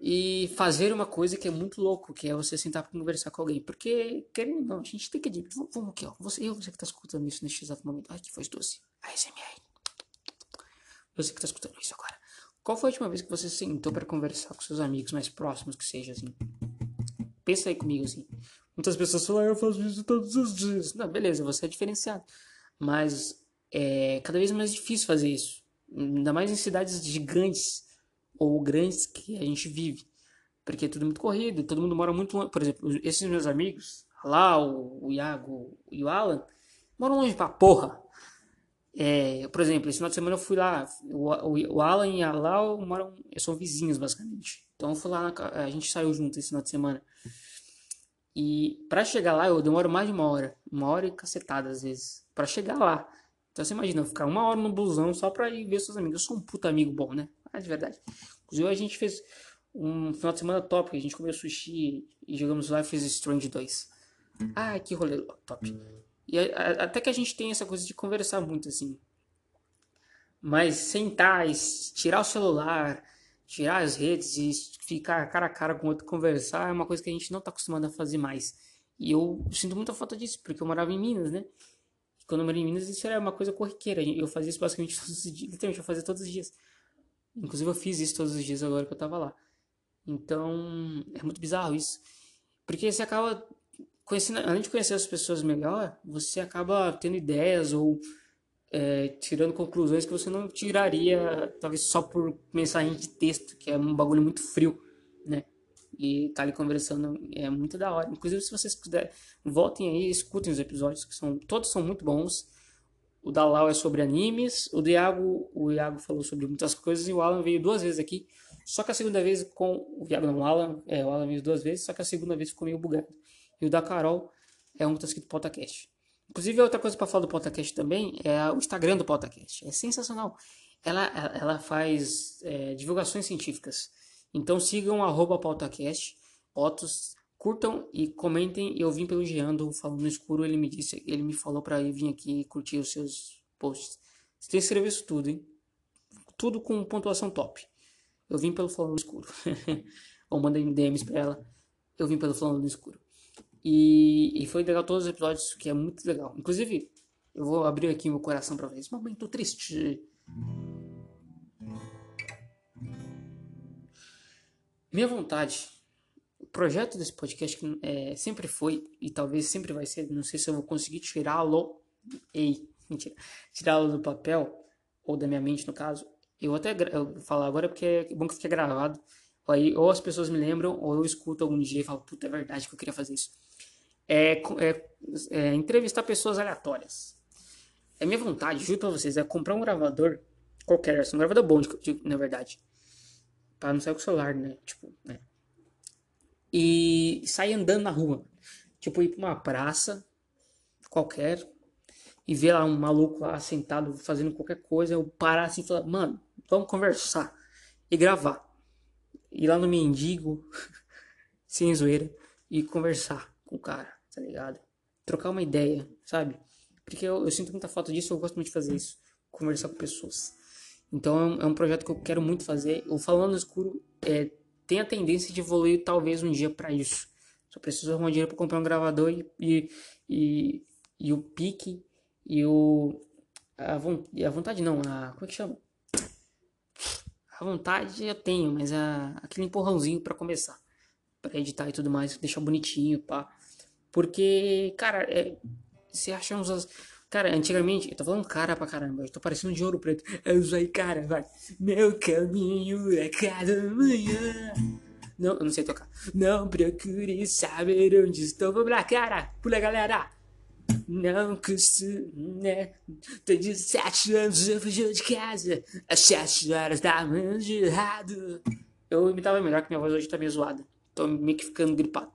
S1: E fazer uma coisa que é muito louco, que é você sentar pra conversar com alguém. Porque, querendo não, a gente tem que admitir. Vamos, aqui, ó. Você, eu, você que tá escutando isso neste exato momento. Ai, que foi doce. ASMR. Você que tá escutando isso agora. Qual foi a última vez que você sentou para conversar com seus amigos mais próximos que seja assim? Pensa aí comigo assim. Muitas pessoas falam, ah, eu faço isso todos os dias. Não, beleza, você é diferenciado. Mas é cada vez mais difícil fazer isso. Ainda mais em cidades gigantes ou grandes que a gente vive. Porque é tudo muito corrido, todo mundo mora muito longe. Por exemplo, esses meus amigos, lá o, Iago e o Alan, moram longe pra porra. É, por exemplo, esse final de semana eu fui lá, o, o, o Alan e a Lau moram, são vizinhos basicamente. Então eu fui lá, a gente saiu junto esse final de semana. E para chegar lá eu demoro mais de uma hora, uma hora e cacetada às vezes, para chegar lá. Então você imagina, ficar uma hora no busão só pra ir ver seus amigos. Eu sou um puta amigo bom, né? Mas de verdade. Inclusive a gente fez um final de semana top, a gente comeu sushi e jogamos Life is Strange 2. Ah, que rolê top. E a, a, até que a gente tem essa coisa de conversar muito assim. Mas sentar, tirar o celular, tirar as redes e ficar cara a cara com o outro conversar é uma coisa que a gente não está acostumado a fazer mais. E eu sinto muita falta disso, porque eu morava em Minas, né? E quando eu morava em Minas, isso era uma coisa corriqueira. Eu fazia isso basicamente todos os dias. Literalmente, eu fazia todos os dias. Inclusive, eu fiz isso todos os dias agora que eu tava lá. Então, é muito bizarro isso. Porque você acaba conhecendo, além de conhecer as pessoas melhor, você acaba tendo ideias ou é, tirando conclusões que você não tiraria, talvez só por mensagem de texto, que é um bagulho muito frio, né? E tá ali conversando é muito da hora. Inclusive, se vocês quiserem, voltem aí escutem os episódios, que são, todos são muito bons. O da Lau é sobre animes, o Iago, o Iago falou sobre muitas coisas e o Alan veio duas vezes aqui. Só que a segunda vez com o Iago não, o Alan, é, o Alan veio duas vezes, só que a segunda vez ficou meio bugado. E o da Carol é um que tá escrito podcast. Inclusive, outra coisa para falar do podcast também é o Instagram do podcast. É sensacional. Ela, ela faz é, divulgações científicas. Então sigam arroba pautacast, fotos, curtam e comentem. Eu vim pelo Geando falando no escuro, ele me disse, ele me falou para vir aqui curtir os seus posts. Você tem que escrever isso tudo, hein? Tudo com pontuação top. Eu vim pelo falando escuro. Ou mandei DMs pra ela. Eu vim pelo falando escuro. E, e foi legal todos os episódios, que é muito legal. Inclusive, eu vou abrir aqui meu coração pra vocês. Momento triste. Minha vontade, projeto desse podcast é, sempre foi e talvez sempre vai ser, não sei se eu vou conseguir tirá-lo, ei, mentira, tirá-lo do papel ou da minha mente no caso. Eu até eu falar agora porque é bom que fique gravado. Aí ou as pessoas me lembram ou eu escuto algum dia e falo, puta, é verdade que eu queria fazer isso. É, é, é entrevistar pessoas aleatórias. É minha vontade, juro pra vocês, é comprar um gravador qualquer, assim, um gravador bom, na verdade Pra não sair com o celular, né? Tipo, né? E sair andando na rua. Tipo, ir pra uma praça qualquer e ver lá um maluco lá sentado fazendo qualquer coisa. Eu parar assim e falar, mano, vamos conversar e gravar. Ir lá no mendigo, sem zoeira, e conversar com o cara, tá ligado? Trocar uma ideia, sabe? Porque eu, eu sinto muita falta disso, eu gosto muito de fazer isso. Conversar com pessoas. Então é um projeto que eu quero muito fazer. O Falando no Escuro é, tem a tendência de evoluir talvez um dia para isso. Só preciso arrumar dinheiro para comprar um gravador e, e, e, e, o pique e o. A, a vontade não, a. Como é que chama? A vontade eu tenho, mas a, aquele empurrãozinho para começar. para editar e tudo mais, deixar bonitinho, pá. Porque, cara, é, você acha uns. Cara, antigamente, eu tô falando cara pra caramba, eu tô parecendo de ouro preto. Eu sou aí, cara, vai. Meu caminho é cada manhã. Não, eu não sei tocar. Não procure saber onde estou. Vamos lá, cara. Pula, galera. Não costumo, né? De sete anos, eu fugi de casa. Às sete horas da manhã de errado. Eu imitava melhor, que minha voz hoje tá meio zoada. Tô meio que ficando gripado.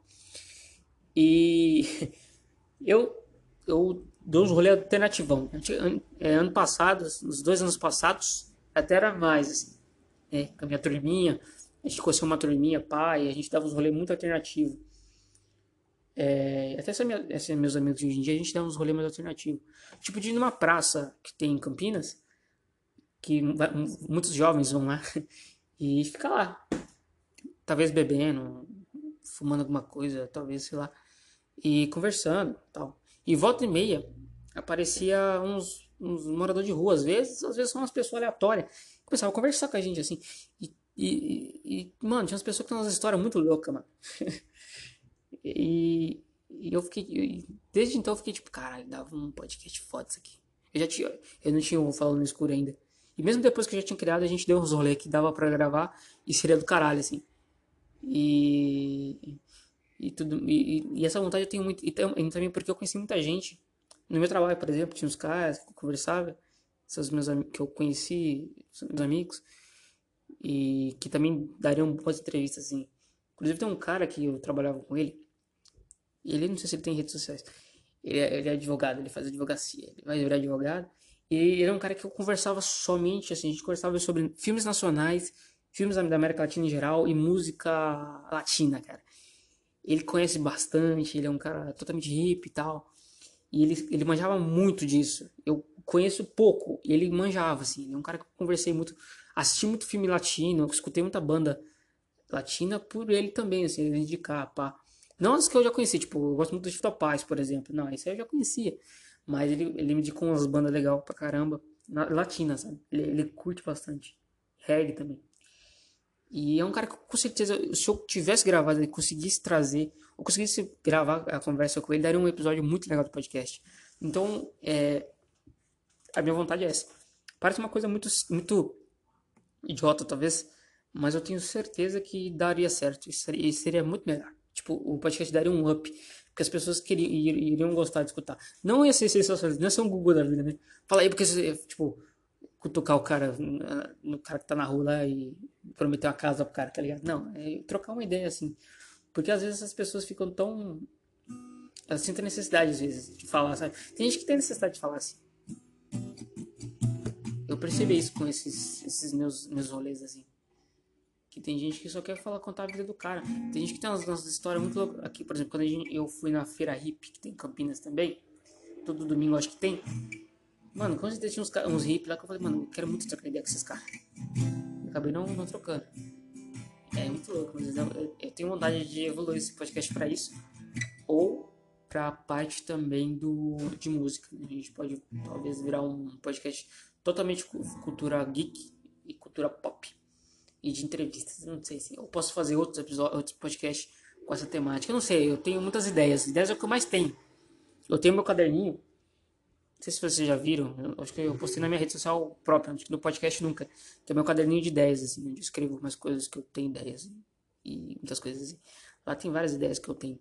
S1: E eu, eu dou uns rolê alternativão. É, ano passado, nos dois anos passados, até era mais, assim, né? Com a minha turminha, a gente conheceu uma turminha, pai, a gente dava uns rolê muito alternativo. É, até essa minha, essa meus amigos hoje em dia, a gente dá uns rolês mais alternativos. Tipo de ir numa praça que tem em Campinas, que muitos jovens vão lá e fica lá. Talvez bebendo, fumando alguma coisa, talvez, sei lá, e conversando tal. E volta e meia aparecia uns, uns moradores de rua, às vezes, às vezes são umas pessoas aleatórias. Começavam a conversar com a gente assim. E, e, e mano, tinha umas pessoas que tinham umas histórias muito loucas, mano. e, e, eu fiquei. Desde então eu fiquei tipo, caralho, dava um podcast foda isso aqui. Eu já tinha. Eu não tinha um falando no escuro ainda. E mesmo depois que eu já tinha criado, a gente deu uns rolês que dava pra gravar e seria do caralho, assim. E e tudo e, e, essa vontade eu tenho muito e, também porque eu conheci muita gente no meu trabalho por exemplo tinha uns caras que eu conversava esses meus que eu conheci meus amigos e que também dariam boas entrevistas assim. Inclusive tem um cara que eu trabalhava com ele e ele não sei se ele tem redes sociais ele é, ele é advogado ele faz advocacia ele vai virar advogado e ele é um cara que eu conversava somente assim a gente conversava sobre filmes nacionais filmes da América Latina em geral e música latina cara ele conhece bastante, ele é um cara totalmente hippie e tal. E ele, ele manjava muito disso. Eu conheço pouco, e ele manjava, assim. Ele é um cara que eu conversei muito, assisti muito filme latino, escutei muita banda latina por ele também, assim, ele indicar, pá. Não as que eu já conheci, tipo, eu gosto muito de Fito Paz, por exemplo. Não, isso aí eu já conhecia. Mas ele, ele me indicou umas bandas legais pra caramba. Na, latina, sabe? Ele, ele curte bastante. Reggae também. E é um cara que com certeza, se eu tivesse gravado e conseguisse trazer, ou conseguisse gravar a conversa com ele, daria um episódio muito legal do podcast. Então, é, a minha vontade é essa. Parece uma coisa muito, muito idiota, talvez, mas eu tenho certeza que daria certo. Isso seria, seria muito melhor. Tipo, o podcast daria um up. Porque as pessoas queriam, iriam gostar de escutar. Não ia ser sensacionalista, não ia ser um Google da vida, né? Fala aí, porque, tipo, cutucar o cara, no cara que tá na rua lá e prometer uma casa pro cara, tá ligado? Não, é trocar uma ideia assim. Porque às vezes as pessoas ficam tão. Elas sentem necessidade às vezes de falar, sabe? Tem gente que tem necessidade de falar assim. Eu percebi isso com esses, esses meus, meus rolês assim. Que tem gente que só quer falar, contar a vida do cara. Tem gente que tem umas, umas histórias muito loucas. Aqui, por exemplo, quando gente, eu fui na feira hip, que tem em Campinas também. Todo domingo acho que tem. Mano, com certeza tinha uns, uns hippies lá que eu falei, mano, eu quero muito trocar ideia com esses caras. Acabei não, não trocando. É muito louco, mas eu, eu, tenho vontade de evoluir esse podcast para isso. Ou pra parte também do, de música. Né? A gente pode talvez virar um podcast totalmente cultura geek e cultura pop. E de entrevistas. Não sei se eu posso fazer outros episódios, outros podcasts com essa temática. Eu não sei, eu tenho muitas ideias. Ideias é o que eu mais tenho. Eu tenho meu caderninho. Não sei se vocês já viram. Eu, acho que eu postei na minha rede social própria, no podcast nunca. Tem meu caderninho de ideias, assim, onde eu escrevo umas coisas que eu tenho ideias. E muitas coisas assim. Lá tem várias ideias que eu tenho.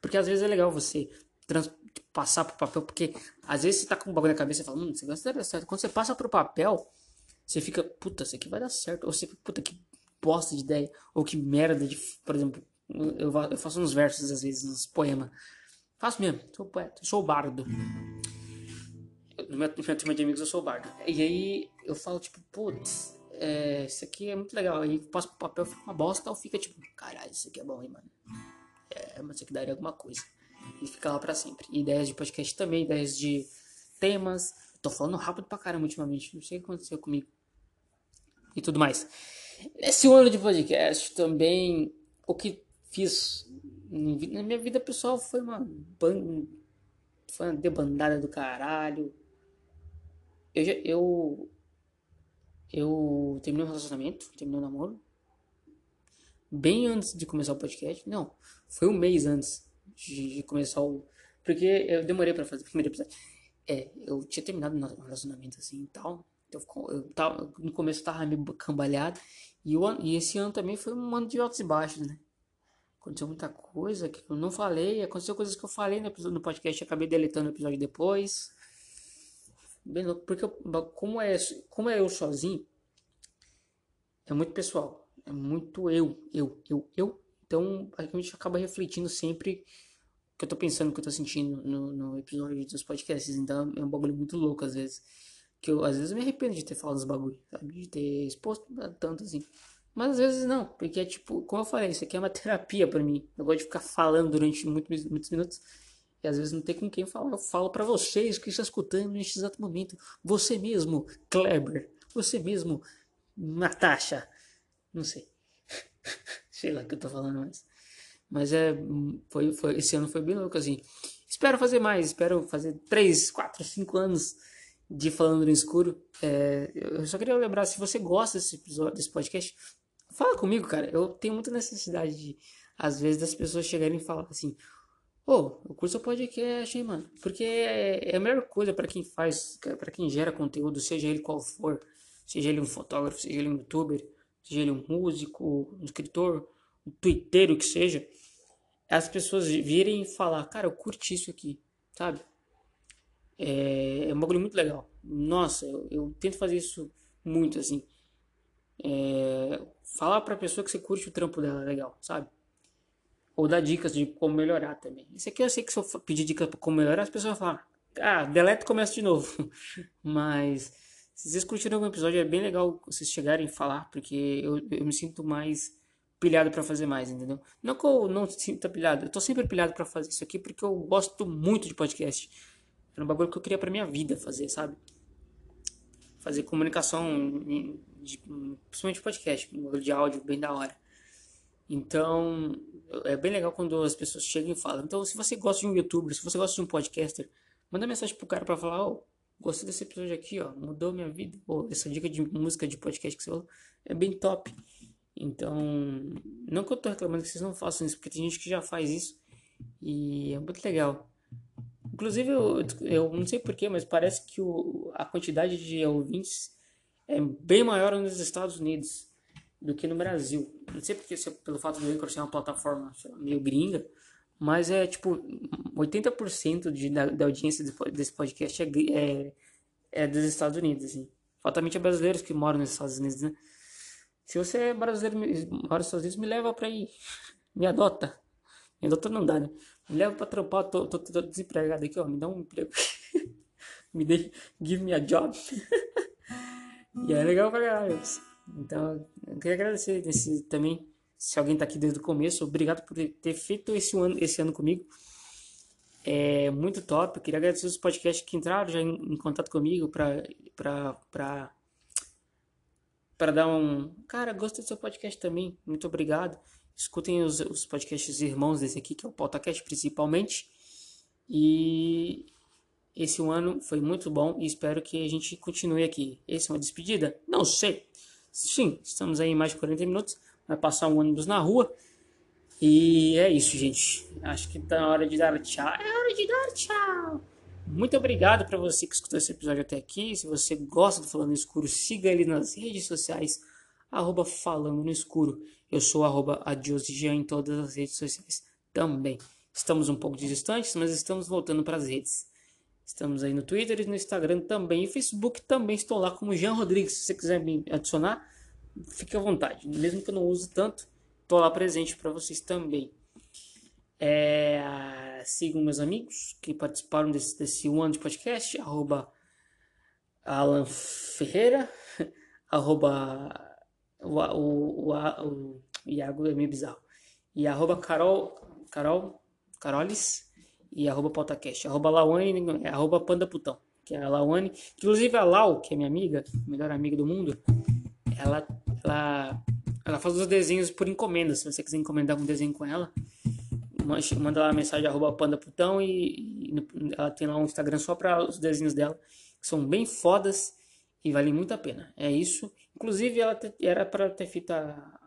S1: Porque às vezes é legal você trans, passar pro papel, porque às vezes você tá com um bagulho na cabeça e fala, hum, você gosta de dar certo. Quando você passa pro papel, você fica, puta, isso aqui vai dar certo. Ou você fica, puta, que bosta de ideia. Ou que merda de. Por exemplo, eu, eu faço uns versos às vezes, uns poemas. Faço mesmo, sou poeta, sou bardo. No meu, no meu time de amigos eu sou bardo. E aí eu falo, tipo, putz, é, isso aqui é muito legal. Aí passo pro papel, fica uma bosta, ou fica tipo, caralho, isso aqui é bom, hein, mano. É, mas isso aqui daria alguma coisa. E fica lá pra sempre. Ideias de podcast também, ideias de temas. Tô falando rápido pra caramba ultimamente, não sei o que aconteceu comigo. E tudo mais. Nesse ano de podcast também, o que fiz na minha vida pessoal foi uma ban... foi uma debandada do caralho. Eu já, eu eu terminei um relacionamento, terminei um namoro. Bem antes de começar o podcast. Não, foi um mês antes de, de começar o. Porque eu demorei para fazer o primeiro episódio. É, eu tinha terminado um relacionamento assim e tal. Então, eu tava, no começo eu tava meio cambalhado. E, e esse ano também foi um ano de altos e baixos, né? Aconteceu muita coisa que eu não falei. Aconteceu coisas que eu falei no, episódio, no podcast acabei deletando o episódio depois. Bem louco, porque eu, como, é, como é eu sozinho, é muito pessoal. É muito eu, eu, eu, eu. Então a gente acaba refletindo sempre o que eu tô pensando, o que eu tô sentindo no, no episódio dos podcasts. Então é um bagulho muito louco às vezes. Que eu às vezes me arrependo de ter falado dos bagulhos, sabe? De ter exposto tanto assim. Mas às vezes não, porque é tipo, como eu falei, isso aqui é uma terapia para mim. Eu gosto de ficar falando durante muitos, muitos minutos. E às vezes não tem com quem falar. Eu falo para vocês que estão escutando neste exato momento. Você mesmo, Kleber. Você mesmo, Natasha. Não sei. sei lá o que eu tô falando mais. Mas é. Foi, foi, esse ano foi bem louco, assim. Espero fazer mais. Espero fazer 3, 4, 5 anos de Falando no Escuro. É, eu só queria lembrar, se você gosta desse episódio, desse podcast, fala comigo, cara. Eu tenho muita necessidade de, às vezes, das pessoas chegarem e falar assim. Ô, oh, curso o podcast, hein, mano? Porque é, é a melhor coisa para quem faz, para quem gera conteúdo, seja ele qual for, seja ele um fotógrafo, seja ele um youtuber, seja ele um músico, um escritor, um twitteiro que seja, as pessoas virem e falar, cara, eu curti isso aqui, sabe? É, é um bagulho muito legal. Nossa, eu, eu tento fazer isso muito, assim. É, falar pra pessoa que você curte o trampo dela, legal, sabe? Ou dar dicas de como melhorar também. Isso aqui eu sei que se eu pedir dicas para como melhorar, as pessoas vão falar, ah, deleta e começa de novo. Mas se vocês curtiram algum episódio, é bem legal vocês chegarem e falar, porque eu, eu me sinto mais pilhado para fazer mais, entendeu? Não que eu não sinta pilhado, eu tô sempre pilhado para fazer isso aqui porque eu gosto muito de podcast. É um bagulho que eu queria para minha vida fazer, sabe? Fazer comunicação, principalmente podcast, bagulho de áudio bem da hora. Então, é bem legal quando as pessoas chegam e falam. Então, se você gosta de um youtuber, se você gosta de um podcaster, manda mensagem pro cara para falar, ó, oh, gostei desse episódio aqui, ó, mudou minha vida. Ou essa dica de música de podcast que você falou é bem top. Então, não que eu tô reclamando que vocês não façam isso, porque tem gente que já faz isso e é muito legal. Inclusive, eu, eu não sei porquê, mas parece que o, a quantidade de ouvintes é bem maior nos Estados Unidos do que no Brasil. Não sei porque se é pelo fato do Anchor ser uma plataforma meio gringa, mas é tipo 80% de, da, da audiência desse podcast é, é, é, dos Estados Unidos, assim. Faltamente é brasileiros que moram nos Estados Unidos, né? Se você é brasileiro mora nos Estados Unidos, me leva pra ir. Me adota. Me adota não dá, né? Me leva pra trampar, tô, tô, tô desempregado aqui, ó. Me dá um emprego. me dê, give me a job. e é legal pra caralho. Então, eu queria agradecer esse, também, se alguém está aqui desde o começo, obrigado por ter feito esse ano, esse ano comigo. é muito top. Eu queria agradecer os podcasts que entraram já em, em contato comigo para para dar um. Cara, gostei do seu podcast também. Muito obrigado. Escutem os, os podcasts irmãos desse aqui, que é o podcast principalmente. E esse ano foi muito bom e espero que a gente continue aqui. Esse é uma despedida? Não sei. Sim, estamos aí em mais de 40 minutos. Vai passar um ônibus na rua. E é isso, gente. Acho que tá na hora de dar tchau. É hora de dar tchau. Muito obrigado para você que escutou esse episódio até aqui. Se você gosta do Falando no Escuro, siga ele nas redes sociais, arroba Falando no Escuro. Eu sou arroba Jean em todas as redes sociais também. Estamos um pouco distantes, mas estamos voltando para as redes. Estamos aí no Twitter e no Instagram também. E Facebook também estou lá como Jean Rodrigues. Se você quiser me adicionar, fique à vontade. Mesmo que eu não use tanto, estou lá presente para vocês também. É, sigam meus amigos que participaram desse, desse ano de podcast, arroba Alan Ferreira, arroba o, o, o, o Iago é meio bizarro, e arroba Carol, Carol, Carolis, e arroba PautaCast, arroba Lawane, arroba Pandaputão, que é a Lawane, inclusive a Lau, que é minha amiga, melhor amiga do mundo, ela, ela, ela faz os desenhos por encomenda, se você quiser encomendar um desenho com ela, manda lá uma mensagem arroba pandaputão e, e ela tem lá um Instagram só para os desenhos dela, que são bem fodas e valem muito a pena. É isso. Inclusive, ela te, era para ter feito a,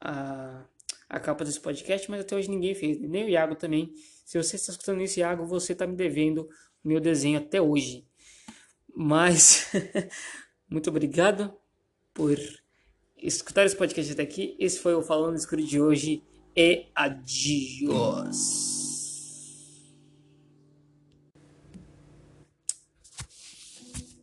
S1: a, a, capa desse podcast, mas até hoje ninguém fez, nem o Iago também. Se você está escutando isso, Iago, você está me devendo meu desenho até hoje. Mas, muito obrigado por escutar esse podcast até aqui. Esse foi o Falando Escuro de hoje e adiós.